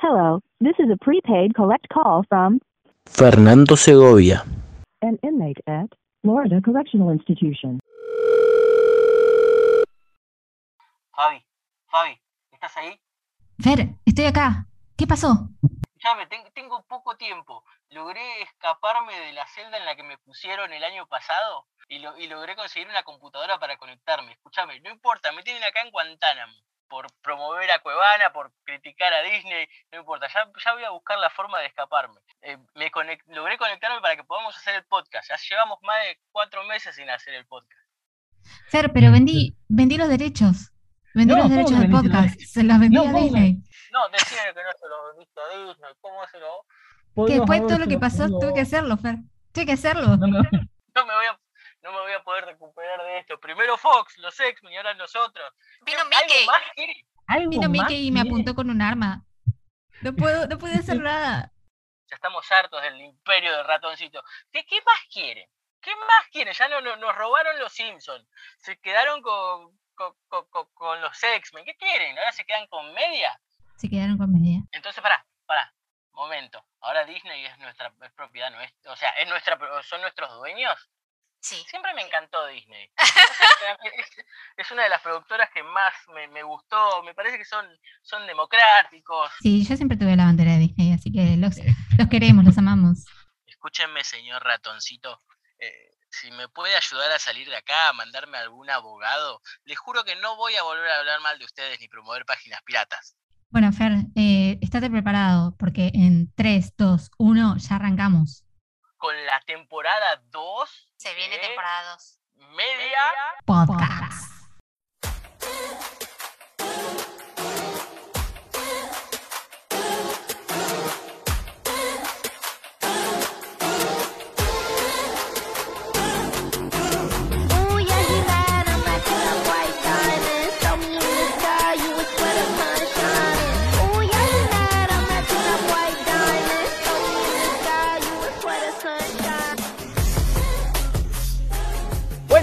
Hello, this is a prepaid collect call from Fernando Segovia. an inmate at Florida Correctional Institution. Fabi, Fabi, ¿estás ahí? Fer, estoy acá. ¿Qué pasó? Escuchame, ten- tengo poco tiempo. Logré escaparme de la celda en la que me pusieron el año pasado y, lo- y logré conseguir una computadora para conectarme. Escúchame, no importa, me tienen acá en Guantánamo por promover a Cuevana, por criticar a Disney, no importa, ya, ya voy a buscar la forma de escaparme. Eh, me conec- logré conectarme para que podamos hacer el podcast. Ya llevamos más de cuatro meses sin hacer el podcast. Fer, pero vendí, vendí los derechos. Vendí No, los ¿cómo derechos del los podcast. Se los vendí No, a ¿cómo que- Disney. No, decime que no se lo vendiste a Disney, ¿cómo se lo...? Que después de todo lo que pasó, tuve que hacerlo, Fer. Tuve que hacerlo. No, no, No me voy a, no me voy a poder recuperar de esto. Primero Fox, los X-Men y ahora nosotros. Vino ¿Algo Mickey. Vino más Mickey y me apuntó con un arma. No puedo, no pude hacer nada. Ya estamos hartos del imperio del ratoncito. ¿Qué, qué más quieren? ¿Qué más quieren? Ya no, no- nos robaron los Simpsons. Se quedaron con, con, con- con- con los X-Men. ¿Qué quieren? ¿Ahora se quedan con media? Se quedaron con media. Entonces, pará, pará. Momento. Ahora Disney es nuestra es propiedad nuestra. O sea, es nuestra, son nuestros dueños. Sí. Siempre me encantó Disney. Es, es una de las productoras que más me, me gustó. Me parece que son, son democráticos. Sí, yo siempre tuve la bandera de Disney, así que los, los queremos, los amamos. Escúchenme, señor ratoncito. eh, si me puede ayudar a salir de acá, a mandarme a algún abogado, les juro que no voy a volver a hablar mal de ustedes ni promover páginas piratas. Bueno, Fer, eh, estate preparado, porque en 3, 2, 1 ya arrancamos. Con la temporada 2 Se viene temporada 2. Media. Podcast. Ooh,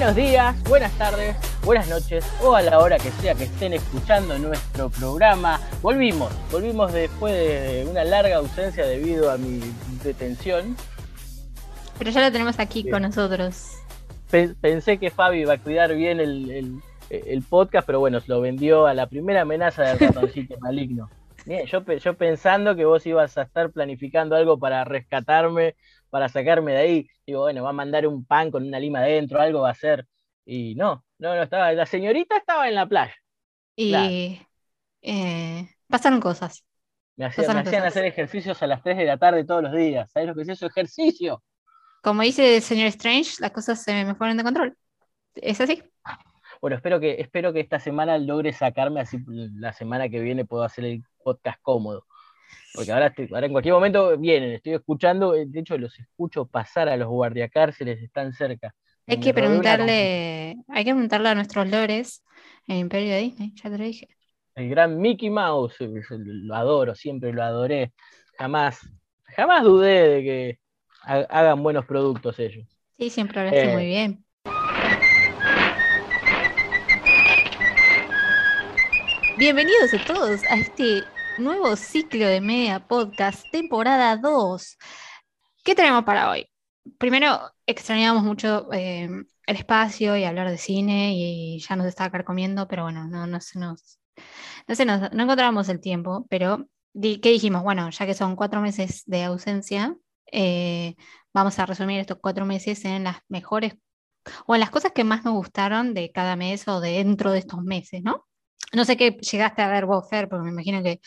Buenos días, buenas tardes, buenas noches o a la hora que sea que estén escuchando nuestro programa. Volvimos, volvimos después de una larga ausencia debido a mi detención. Pero ya lo tenemos aquí con nosotros. Pe- Pensé que Fabi iba a cuidar bien el, el- el podcast, pero bueno, se lo vendió a la primera amenaza del ratoncito maligno. Bien, yo, pe- yo pensando que vos ibas a estar planificando algo para rescatarme, para sacarme de ahí. Digo, bueno, va a mandar un pan con una lima adentro, algo va a hacer. Y no, no, no estaba. La señorita estaba en la playa. Y Claro. eh, pasaron cosas. Me, hacían cosas. hacer ejercicios a las 3 de la tarde todos los días. ¿Sabés lo que es eso? Ejercicio. Como dice el señor Strange, las cosas se me fueron de control. ¿Es así? Bueno, espero que, espero que esta semana logre sacarme, así la semana que viene puedo hacer el podcast cómodo. Porque ahora, estoy- ahora en cualquier momento vienen, estoy escuchando, eh, de hecho los escucho pasar a los guardiacárceles, están cerca. Hay que preguntarle, hay que preguntarle a nuestros lores en el Imperio de Disney, ya te lo dije. El gran Mickey Mouse, lo adoro, siempre lo adoré. Jamás, jamás dudé de que ha- hagan buenos productos ellos. Sí, siempre hablaste Eh, muy bien. Bienvenidos a todos a este nuevo ciclo de Media Podcast, temporada 2. ¿Qué tenemos para hoy? Primero, extrañábamos mucho eh, el espacio y hablar de cine y ya nos estaba carcomiendo, pero bueno, no, no se nos, no se nos, no encontramos el tiempo, pero ¿qué dijimos? Bueno, ya que son cuatro meses de ausencia, eh, vamos a resumir estos cuatro meses en las mejores o en las cosas que más nos gustaron de cada mes o de dentro de estos meses, ¿no? No sé qué llegaste a ver vos, Fer, porque me imagino que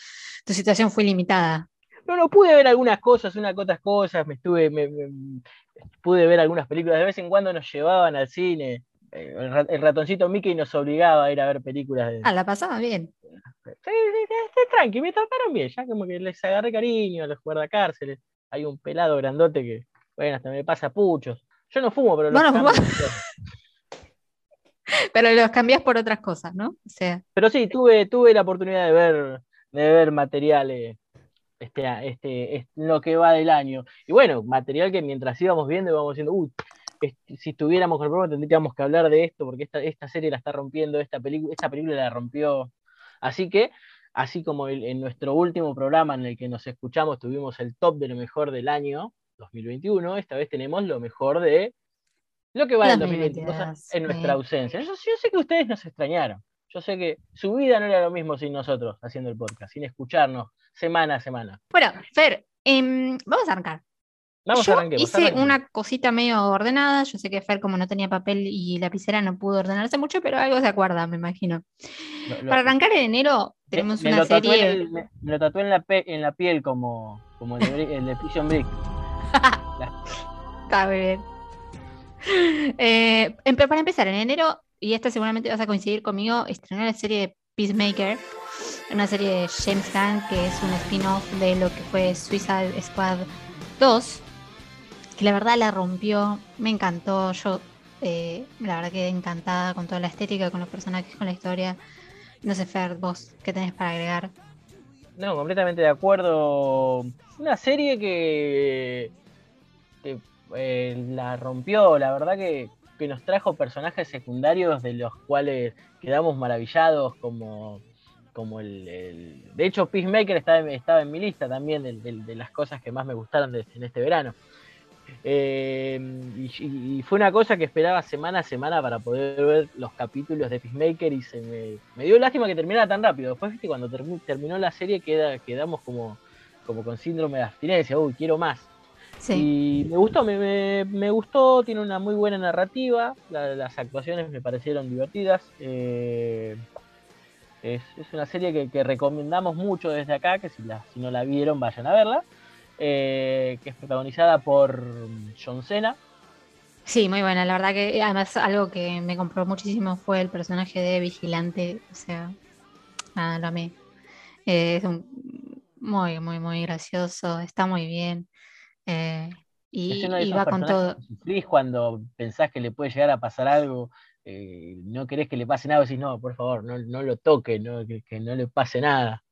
tu situación fue limitada. No, no, pude ver algunas cosas, unas otras cosas, me estuve, me- me- pude ver algunas películas, de vez en cuando nos llevaban al cine, eh, el, ra- el ratoncito Mickey nos obligaba a ir a ver películas de... Ah, la pasaba bien. Sí, sí, tranqui, me trataron bien, ya como que les agarré cariño a los guardacárceles, hay un pelado grandote que, bueno, hasta me pasa puchos. Yo no fumo, pero los Bueno. Pero los cambias por otras cosas, ¿no? O sea, Pero sí, tuve, tuve la oportunidad de ver, de ver materiales este, este, este- lo que va del año. Y bueno, material que mientras íbamos viendo íbamos diciendo, uy, si estuviéramos con el programa tendríamos que hablar de esto, porque esta, esta serie la está rompiendo, esta, esta película la rompió. Así que, así como en nuestro último programa en el que nos escuchamos tuvimos el top de lo mejor del año 2021, esta vez tenemos lo mejor de lo que va en 2022 2022, en nuestra ausencia. Yo, yo sé que ustedes nos extrañaron. Yo sé que su vida no era lo mismo sin nosotros haciendo el podcast, sin escucharnos semana a semana. Bueno, Fer, em, vamos a arrancar. Vamos, Yo arranquemos. hice arranquemos. una cosita medio ordenada. Yo sé que Fer, como no tenía papel y lapicera, no pudo ordenarse mucho, pero algo se acuerda, me imagino. Lo- lo- Para arrancar en enero, tenemos me una serie. el- me, me lo tatué en la, pe- en la piel como, como el, de, el de Break. Está bien. Eh, empe- para empezar, en enero, y esta seguramente vas a coincidir conmigo, estrenó la serie de Peacemaker, una serie de James Gunn que es un spin-off de lo que fue Suicide Squad 2, que la verdad la rompió, me encantó, yo eh, la verdad quedé encantada con toda la estética, con los personajes, con la historia. No sé, Fer, vos, ¿qué tenés para agregar? No, completamente de acuerdo. Una serie que, eh, la rompió, la verdad que, que nos trajo personajes secundarios de los cuales quedamos maravillados, como, como el, De hecho, Peacemaker estaba, en- estaba en mi lista también de, de- las cosas que más me gustaron de- en este verano. Eh, y, fue una cosa que esperaba semana a semana para poder ver los capítulos de Peacemaker y se me, me dio lástima que terminara tan rápido. Después, viste, cuando termi- terminó la serie queda, quedamos como, como con síndrome de abstinencia, uy, quiero más. Sí, Y me gustó, me, me- me gustó, tiene una muy buena narrativa, la- las actuaciones me parecieron divertidas. eh, es, es una serie que, que recomendamos mucho desde acá, que si, la, si no la vieron vayan a verla. eh, que es protagonizada por John Cena. Sí, muy buena. La verdad que además algo que me compró muchísimo fue el personaje de Vigilante. O sea, nada, lo amé. Eh, es un muy, muy, muy gracioso. Está muy bien. Eh, y, y va con todo. sufrís cuando pensás que le puede llegar a pasar algo, eh, no querés que le pase nada, decís, no, por favor, no, no lo toque, no, que, que no le pase nada.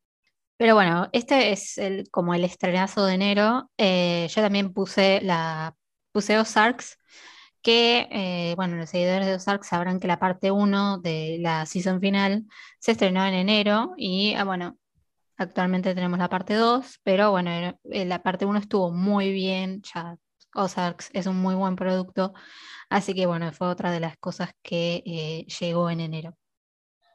Pero bueno, este es el, como el estrenazo de enero. Eh, yo también puse la puse Ozarks, que eh, bueno, los seguidores de Ozarks sabrán que la parte 1 de la season final se estrenó en enero y ah, bueno, actualmente tenemos la parte 2, pero bueno, eh, la parte 1 estuvo muy bien, ya Ozarks es un muy buen producto, así que bueno, fue otra de las cosas que eh, llegó en enero.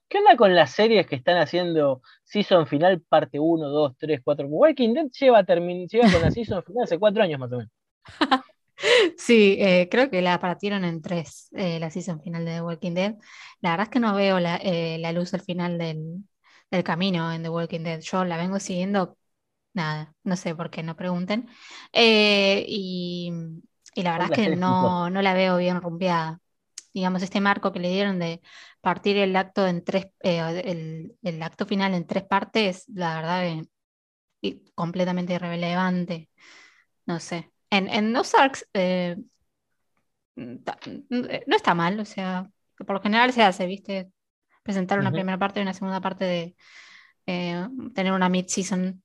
¿Qué onda con las series que están haciendo season final parte 1, 2, 3, 4? Walking Dead lleva, lleva con la season final hace cuatro años más o menos. Sí, eh, creo que la partieron en tres, eh, la season final de The Walking Dead. La verdad es que no veo la, eh, la luz al final del, del camino en The Walking Dead. Yo la vengo siguiendo, nada, no sé por qué, no pregunten. Eh, y, y la verdad es que no, no la veo bien rumbeada. Digamos, este marco que le dieron de partir el acto en tres, eh, el, el acto final en tres partes, la verdad que y completamente irrelevante. No sé. En, en Ozarks eh, ta- no está mal, o sea, por lo general se hace, ¿viste? Presentar una primera parte y una segunda parte de eh, tener una mid-season.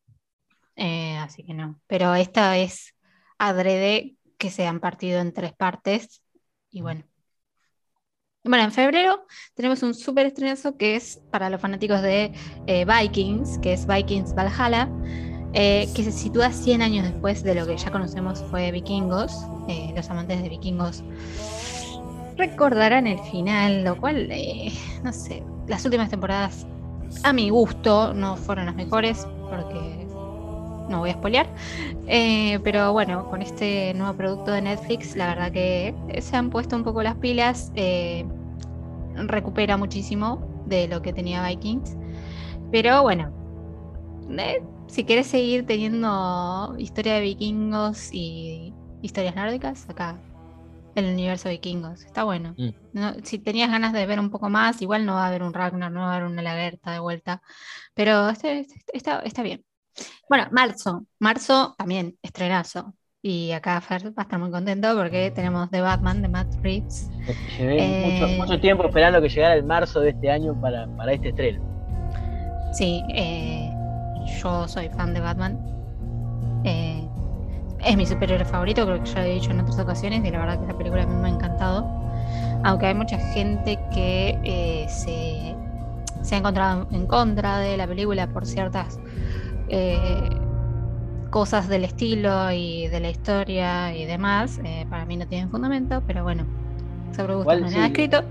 eh, así que no. Pero esta es adrede que se han partido en tres partes. Y bueno. Bueno, en febrero tenemos un súper estrenazo que es para los fanáticos de eh, Vikings, que es Vikings Valhalla, eh, que se sitúa 100 años después de lo que ya conocemos fue Vikingos. Eh, los amantes de Vikingos recordarán el final, lo cual, eh, no sé, las últimas temporadas, a mi gusto, no fueron las mejores, porque no voy a spoilear. Eh, pero bueno, con este nuevo producto de Netflix, la verdad que se han puesto un poco las pilas. eh, recupera muchísimo de lo que tenía Vikings. Pero bueno, eh, si quieres seguir teniendo historia de vikingos y historias nórdicas, acá el universo vikingos. Está bueno. Mm. No, si tenías ganas de ver un poco más, igual no va a haber un Ragnar, no va a haber una Lagerta de vuelta. Pero este- este- está, está bien. Bueno, marzo. Marzo también, estrenazo. Y acá Fer va a estar muy contento porque tenemos The Batman de Matt Reeves. Llevé Eh, mucho, mucho tiempo esperando que llegara el marzo de este año para, para este estreno. Sí, eh, yo soy fan de Batman. Eh, es mi superhéroe favorito, creo que ya lo he dicho en otras ocasiones, y la verdad que la película a mí me ha encantado. Aunque hay mucha gente que eh, se, se ha encontrado en contra de la película por ciertas eh, cosas del estilo y de la historia y demás, eh, para mí no tienen fundamento, pero bueno, sobre gusto no hay nada escrito.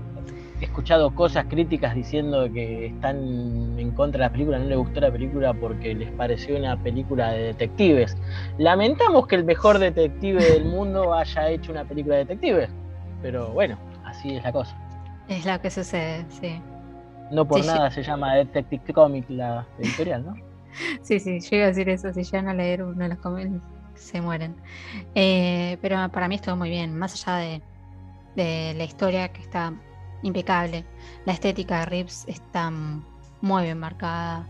He escuchado cosas críticas diciendo que están en contra de la película, no les gustó la película porque les pareció una película de detectives. Lamentamos que el mejor detective del mundo haya hecho una película de detectives, pero bueno, así es la cosa. Es lo que sucede, sí. No por Sí, nada se llama Detective Comic la editorial, ¿no? Sí, sí, yo iba a decir eso, si llegan a leer uno de los cómics se mueren. Eh, pero para mí estuvo muy bien, más allá de, de la historia que está impecable, la estética de Rips está muy bien marcada,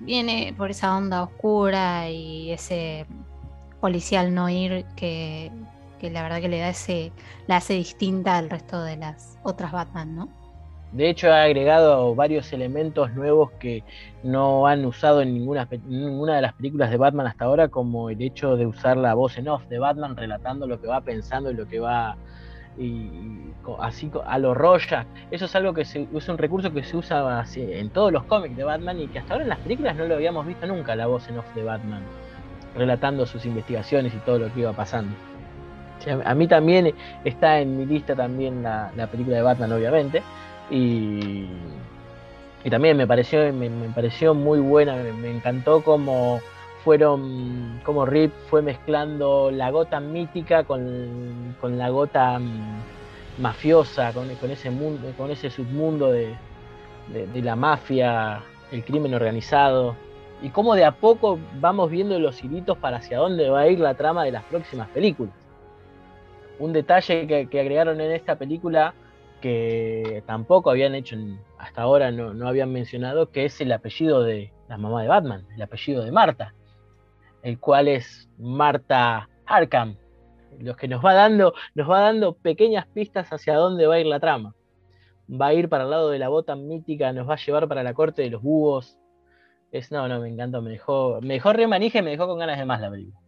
viene por esa onda oscura y ese policial no ir que, que la verdad que le da ese, la hace distinta al resto de las otras Batman, ¿no? De hecho, ha agregado varios elementos nuevos que no han usado en ninguna, ninguna de las películas de Batman hasta ahora, como el hecho de usar la voz en off de Batman relatando lo que va pensando y lo que va y, así a lo Rorschach. Eso es algo que se, es un recurso que se usa en todos los cómics de Batman y que hasta ahora en las películas no lo habíamos visto nunca, la voz en off de Batman, relatando sus investigaciones y todo lo que iba pasando. A- mí también está en mi lista también la, la película de Batman, obviamente. Y, y también me pareció, me, pareció muy buena, me, encantó cómo fueron, cómo Rip fue mezclando la gota mítica con, con la gota mm, mafiosa, con, con ese mundo, con ese submundo de, de- la mafia, el crimen organizado. Y cómo de a poco vamos viendo los hilitos para hacia dónde va a ir la trama de las próximas películas. Un detalle que, que agregaron en esta película que tampoco habían hecho hasta ahora, no, no habían mencionado, que es el apellido de la mamá de Batman, el apellido de Marta, el cual es Marta Arkham, lo que nos va dando, nos va dando pequeñas pistas hacia dónde va a ir la trama. Va a ir para el lado de la bota mítica, nos va a llevar para la corte de los búhos. Es, no, no, me encantó, me dejó, me dejó y me dejó con ganas de más la película.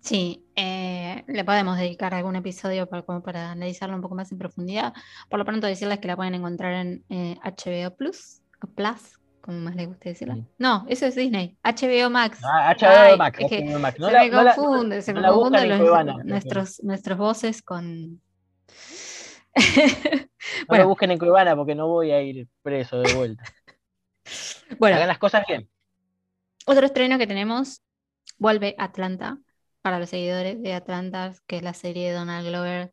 Sí, eh, le podemos dedicar algún episodio para, para analizarlo un poco más en profundidad. Por lo pronto decirles que la pueden encontrar en eh, HBO Plus, o Plus, como más les guste decirla. Mm. No, eso es Disney, HBO Max. Ah, HBO Ay, Max, es que HBO Max. No se la- me no confunde, se no me confunden los- Cuevana, nuestros, nuestros voces con... No Bueno. lo busquen en Cuevana porque no voy a ir preso de vuelta. bueno, Hagan las cosas bien. Otro estreno que tenemos, vuelve Atlanta, para los seguidores de Atlanta, que es la serie de Donald Glover.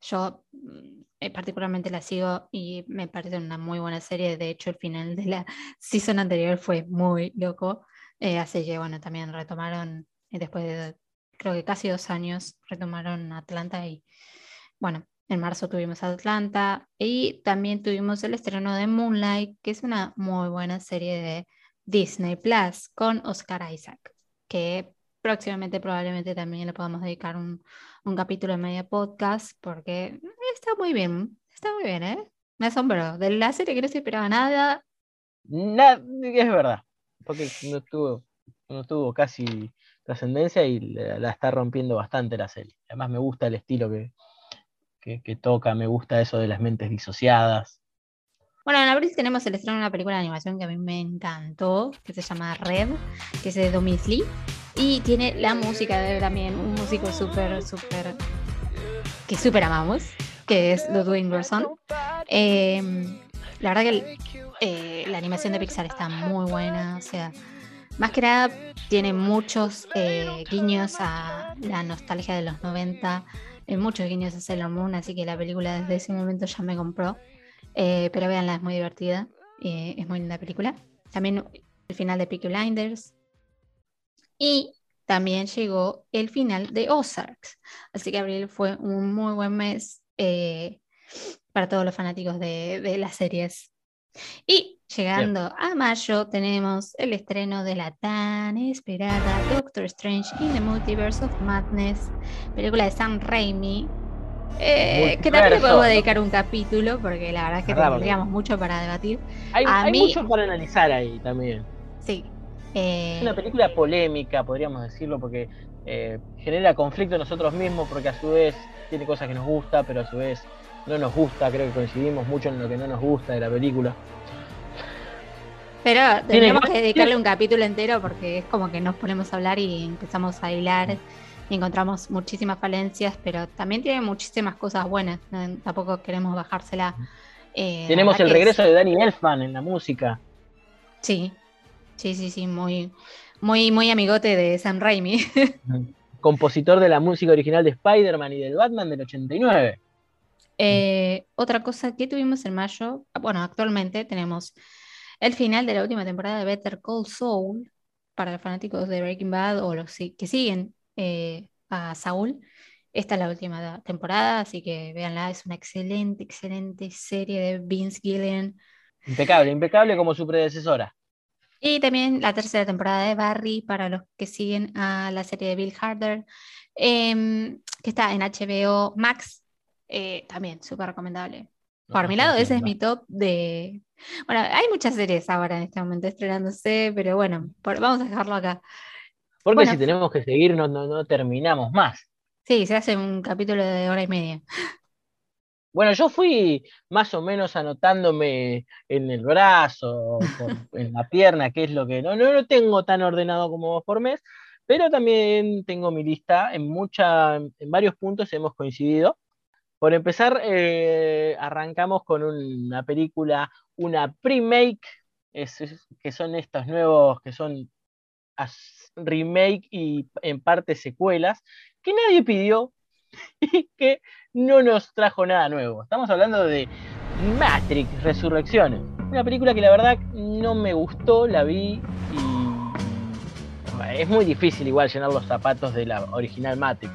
Yo mm, eh, particularmente la sigo y me parece una muy buena serie. De hecho, el final de la season anterior fue muy loco. Eh, así que, bueno, también retomaron, eh, después de creo que casi dos años, retomaron Atlanta y, bueno, en marzo tuvimos Atlanta y también tuvimos el estreno de Moonlight, que es una muy buena serie de Disney Plus con Oscar Isaac, que próximamente probablemente también le podamos dedicar un, capítulo en media podcast porque está muy bien, está muy bien, ¿eh? Me asombró. De la serie que no se esperaba nada, Na- es verdad, porque no tuvo, no tuvo casi trascendencia y la, la está rompiendo bastante la serie. Además me gusta el estilo que, que, que toca, me gusta eso de las mentes disociadas. Bueno, en abril tenemos el estreno de una película de animación que a mí me encantó, que se llama Red, que es de Domis Lee, y tiene la música de también un músico súper, súper, que súper amamos, que es Ludwig Göransson. Eh, la verdad que eh, la animación de Pixar está muy buena, o sea, más que nada tiene muchos eh, guiños a la nostalgia de los 90, eh, muchos guiños a Sailor Moon, así que la película desde ese momento ya me compró. Pero véanla, es muy divertida. es muy linda película. También el final de Peaky Blinders. Y también llegó el final de Ozarks. Así que abril fue un muy buen mes eh, para todos los fanáticos de, de las series. Y llegando a mayo tenemos el estreno de la tan esperada Doctor Strange in the Multiverse of Madness, película de Sam Raimi, eh, que también le podemos dedicar un capítulo porque la verdad es que tendríamos mucho para debatir. Hay, A hay mí- mucho para analizar ahí también. Sí. eh, Es una película polémica, podríamos decirlo, porque eh, genera conflicto en nosotros mismos porque a su vez tiene cosas que nos gusta, pero a su vez no nos gusta, creo que coincidimos mucho en lo que no nos gusta de la película. Pero tendríamos que- dedicarle un capítulo entero porque es como que nos ponemos a hablar y empezamos a hilar y encontramos muchísimas falencias, pero también tiene muchísimas cosas buenas. no- tampoco queremos bajársela. Eh, Tenemos el regreso es- de Danny Elfman en la música. Sí, sí, sí, sí, muy, muy, muy amigote de Sam Raimi. compositor de la música original de Spider-Man y del Batman del 89. Eh, otra cosa que tuvimos en mayo, bueno, actualmente tenemos el final de la última temporada de Better Call Saul para los fanáticos de Breaking Bad o los que siguen eh, a Saúl. Esta es la última temporada, así que véanla, es una excelente, excelente serie de Vince Gillian. Impecable, impecable como su predecesora. Y también la tercera temporada de Barry para los que siguen a la serie de Bill Harder, em, que está en HBO Max, eh, también súper recomendable. Por mi lado, ese es mi top de... Bueno, hay muchas series ahora en este momento estrenándose, pero bueno, por- vamos a dejarlo acá. Porque Bueno. si tenemos que seguir no, no, no terminamos más. Sí, se hace un capítulo de hora y media. Bueno, yo fui más o menos anotándome en el brazo, en la pierna, que es lo que no, no lo tengo tan ordenado como vos por mes, pero también tengo mi lista. En, mucha, en varios puntos hemos coincidido. Por empezar, eh, arrancamos con una película, una pre-make, es- es- que son estos nuevos, que son as- remake y en parte secuelas, que nadie pidió y que no nos trajo nada nuevo. Estamos hablando de Matrix Resurrecciones. Una película que la verdad no me gustó, la vi y es muy difícil igual llenar los zapatos de la original Matrix.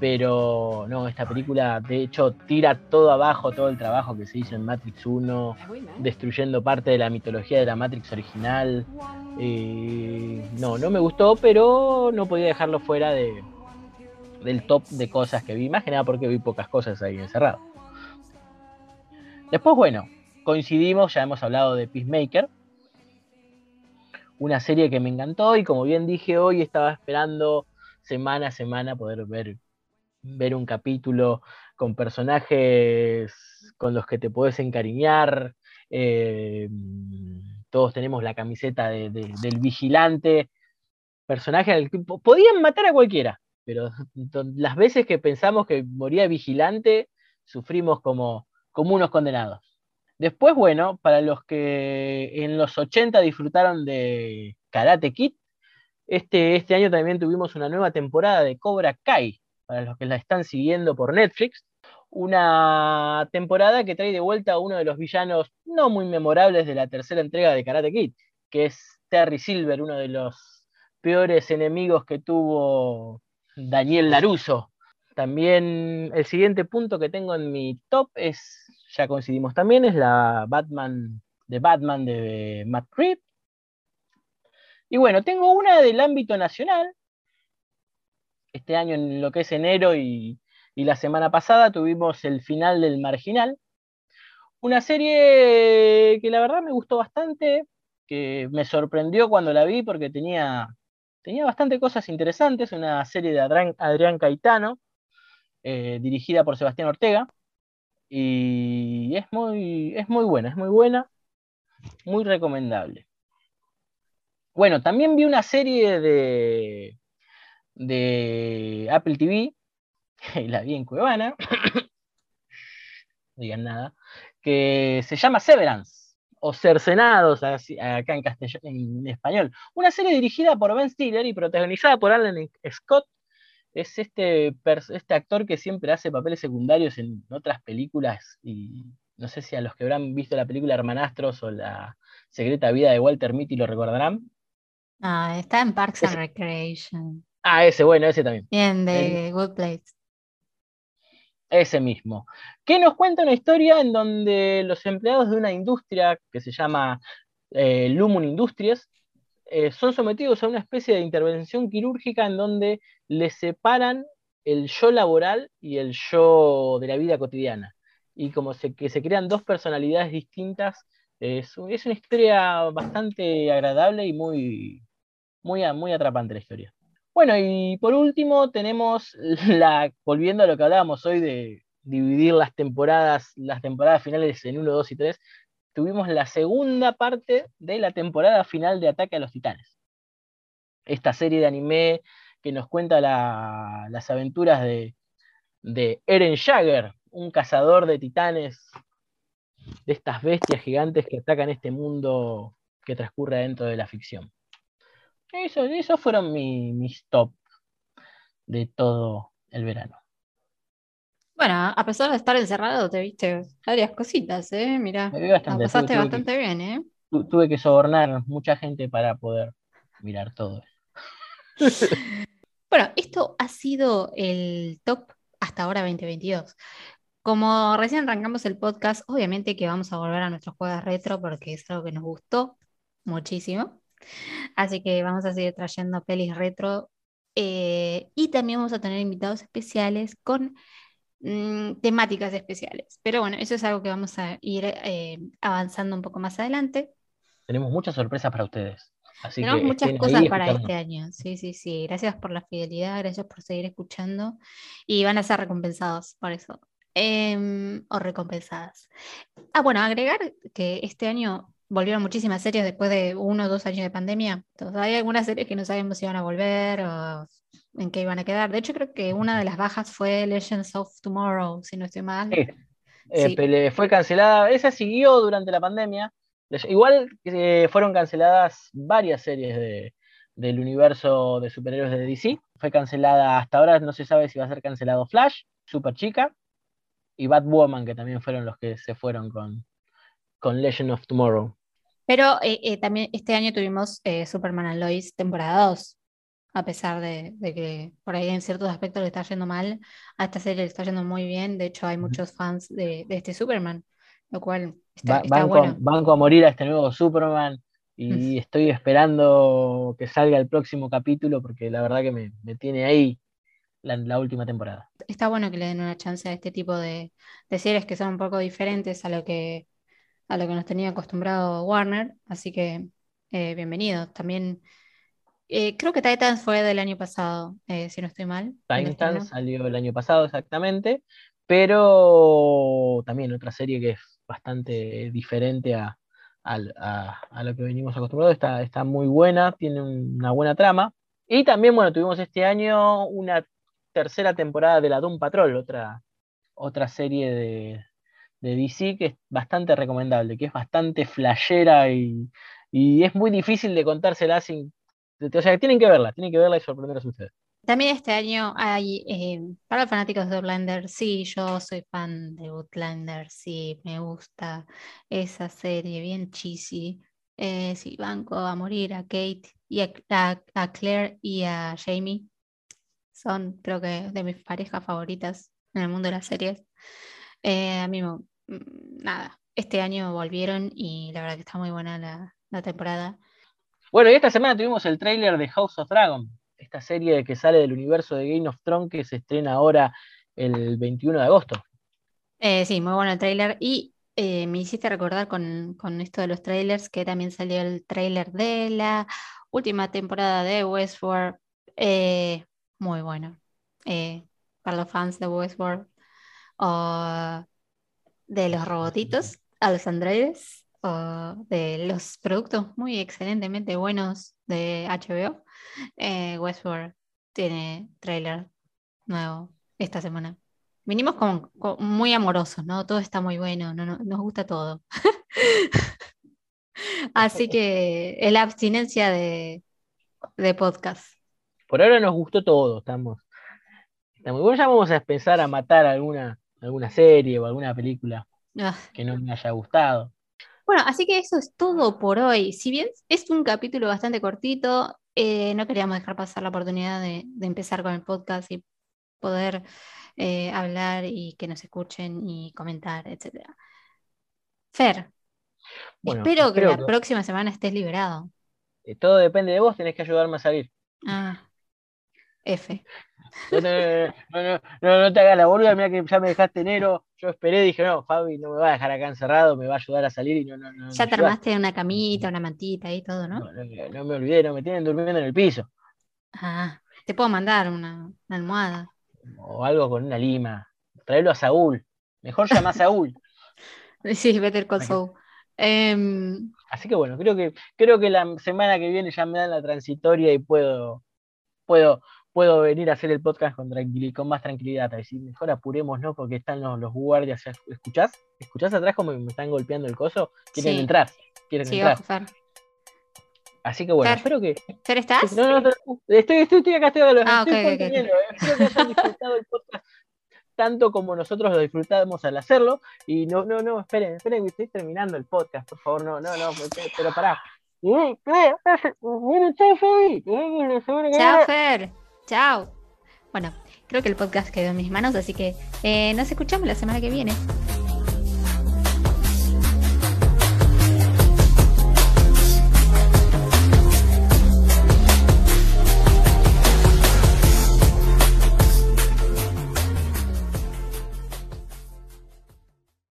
Pero no, esta película de hecho tira todo abajo, todo el trabajo que se hizo en Matrix 1, destruyendo parte de la mitología de la Matrix original. Eh, no, no me gustó, pero no podía dejarlo fuera de, del top de cosas que vi, más porque vi pocas cosas ahí encerrado. Después, bueno, coincidimos, ya hemos hablado de Peacemaker, una serie que me encantó y como bien dije hoy estaba esperando semana a semana poder ver, ver un capítulo con personajes con los que te puedes encariñar. eh, todos tenemos la camiseta de- de- del vigilante, personaje al que po- podían matar a cualquiera, pero las veces que pensamos que moría vigilante, sufrimos como, como unos condenados. Después, bueno, para los que en los 80 disfrutaron de Karate Kid, este, este año también tuvimos una nueva temporada de Cobra Kai, para los que la están siguiendo por Netflix. Una temporada que trae de vuelta a uno de los villanos no muy memorables de la tercera entrega de Karate Kid, que es Terry Silver, uno de los peores enemigos que tuvo Daniel Laruso. También el siguiente punto que tengo en mi top es, ya coincidimos también, es la Batman de Batman de Matt Reeves. Y bueno, tengo una del ámbito nacional. Este año, en lo que es enero y, y la semana pasada, tuvimos el final del Marginal. Una serie que la verdad me gustó bastante, que me sorprendió cuando la vi porque tenía, tenía bastante cosas interesantes. Una serie de Adrián, Adrián Caetano, eh, dirigida por Sebastián Ortega. Y es muy, es muy buena, es muy buena, muy recomendable. Bueno, también vi una serie de, de Apple TV, la vi en Cuevana, no digan nada, que se llama Severance, o Cercenados, así- acá en, castellano, en español. Una serie dirigida por Ben Stiller y protagonizada por Alan Scott. Es este, este actor que siempre hace papeles secundarios en otras películas y no sé si a los que habrán visto la película Hermanastros o la Secreta Vida de Walter Mitty lo recordarán. Ah, está en Parks and Recreation. Ah, ese, bueno, ese también. Bien, de Good Place. Ese mismo. Que nos cuenta una historia en donde los empleados de una industria que se llama eh, Lumun Industries eh, son sometidos a una especie de intervención quirúrgica en donde les separan el yo laboral y el yo de la vida cotidiana. Y como se, que se crean dos personalidades distintas, es, es una historia bastante agradable y muy, muy, muy atrapante la historia. Bueno, y por último tenemos la, volviendo a lo que hablábamos hoy de dividir las temporadas, las temporadas finales en 1, 2 y 3, tuvimos la segunda parte de la temporada final de Ataque a los Titanes. Esta serie de anime que nos cuenta la- las aventuras de, de Eren Jagger, un cazador de titanes, de estas bestias gigantes que atacan este mundo que transcurre dentro de la ficción. Eso, esos fueron mi- mis top de todo el verano. Bueno, a pesar de estar encerrado, te viste varias cositas, ¿eh? Mirá, Me vi la bastante, pasaste tuve- tuve que- bastante bien, ¿eh? tu- tuve que sobornar mucha gente para poder mirar todo. Bueno, esto ha sido el top hasta ahora 2022. Como recién arrancamos el podcast, obviamente que vamos a volver a nuestros juegos retro porque es algo que nos gustó muchísimo. Así que vamos a seguir trayendo pelis retro eh, y también vamos a tener invitados especiales con mm, temáticas especiales. Pero bueno, eso es algo que vamos a ir eh, avanzando un poco más adelante. Tenemos muchas sorpresas para ustedes. Así Tenemos que muchas cosas para este año. Sí, sí, sí. Gracias por la fidelidad, gracias por seguir escuchando y van a ser recompensados por eso. Em, o recompensadas. Ah, bueno, agregar que este año volvieron muchísimas series después de uno o dos años de pandemia. Entonces, hay algunas series que no sabemos si van a volver o en qué iban a quedar. De hecho, creo que una de las bajas fue Legends of Tomorrow, si no estoy mal. Sí. Eh, Sí. fue cancelada, esa siguió durante la pandemia. Igual eh, fueron canceladas varias series de- del universo de superhéroes de DC. Fue cancelada, hasta ahora no se sabe si va a ser cancelado Flash, Super Chica y Batwoman, que también fueron los que se fueron con, con Legend of Tomorrow. Pero eh, eh, también este año tuvimos eh, Superman and Lois temporada 2, a pesar de, de que por ahí en ciertos aspectos le está yendo mal, a esta serie le está yendo muy bien, de hecho hay muchos fans de, de este Superman, lo cual está, Va- está banco, bueno. banco a morir a este nuevo Superman y estoy esperando que salga el próximo capítulo porque la verdad que me, me tiene ahí la, la última temporada. Está bueno que le den una chance a este tipo de, de series que son un poco diferentes a lo que, a lo que nos tenía acostumbrado Warner, así que eh, bienvenidos. También eh, creo que Titans fue del año pasado, eh, si no estoy mal. Titans salió el año pasado exactamente, pero también otra serie que es bastante diferente a, al- a- a lo que venimos acostumbrados, está, está muy buena, tiene una buena trama. Y también, bueno, tuvimos este año una tercera temporada de la Doom Patrol, otra, otra serie de, de DC que es bastante recomendable, que es bastante flashera y, y es muy difícil de contársela sin... O sea, tienen que verla, tienen que verla y sorprenderse ustedes. También este año hay, eh, para los fanáticos de Outlander, sí, yo soy fan de Outlander, sí, me gusta esa serie, bien cheesy. Eh, sí, banco a morir a Kate y a, a- Claire y a Jamie. Son, creo que, de mis parejas favoritas en el mundo de las series. Eh, a mí, me- nada, este año volvieron y la verdad que está muy buena la, la temporada. Bueno, y esta semana tuvimos el tráiler de House of Dragon, esta serie que sale del universo de Game of Thrones que se estrena ahora el 21 de agosto. Eh, sí, muy bueno el tráiler. Y eh, me hiciste recordar con, con esto de los trailers que también salió el tráiler de la última temporada de Westworld. Eh, muy bueno. Para los fans de Westworld de los robotitos, a los androides, o de los productos muy excelentemente buenos de HBO. eh, Westworld tiene tráiler nuevo esta semana. Vinimos como, como muy amorosos, ¿no? Todo está muy bueno, no, no- nos gusta todo. Así que es la abstinencia de, de podcast. Por ahora nos gustó todo, estamos, está muy bueno. Ya vamos a empezar a matar alguna, alguna serie o alguna película Ah, que no me haya gustado. Bueno, así que eso es todo por hoy. Si bien es un capítulo bastante cortito, eh, no queríamos dejar pasar la oportunidad de, de empezar con el podcast y poder eh, hablar y que nos escuchen y comentar, etcétera. Fer, Bueno, espero que la que- próxima semana estés liberado. Eh, Todo depende de vos, tenés que ayudarme a salir. Ah, F. No no, no, no, te hagas la boluda, mira que ya me dejaste enero. Yo esperé, dije, no, Fabi no me va a dejar acá encerrado, me va a ayudar a salir y no, no, no. Ya te armaste una camita, una mantita y todo, ¿no? No, me olvidé, no me tienen durmiendo en el piso. Ah, Te puedo mandar una, una almohada. O algo con una lima. Traerlo a Saúl. Mejor llama a Saúl. Sí, Better Call Ok. Saul. Em, Así que bueno, creo que, creo que la semana que viene ya me dan la transitoria y puedo, puedo, puedo venir a hacer el podcast con, con más tranquilidad. A decir, mejor apuremos, ¿no? Porque están los, los guardias. ¿Escuchás? ¿Escuchás atrás como me están golpeando el coso? Quieren Sí. entrar. Quieren sí, entrar. Fer. Así que bueno, Fer. espero que. ¿Fer, estás? No, no, no, estoy, estoy, estoy acá, estoy, acá, Ah, estoy eh. Espero que hayan disfrutado el podcast tanto como nosotros lo disfrutamos al hacerlo. Y no, no, no, esperen, esperen que estoy terminando el podcast, por favor, no, no, no, pero, pará. Bueno, chao. Fer. Chao. Bueno, creo que el podcast quedó en mis manos, así que eh, nos escuchamos la semana que viene.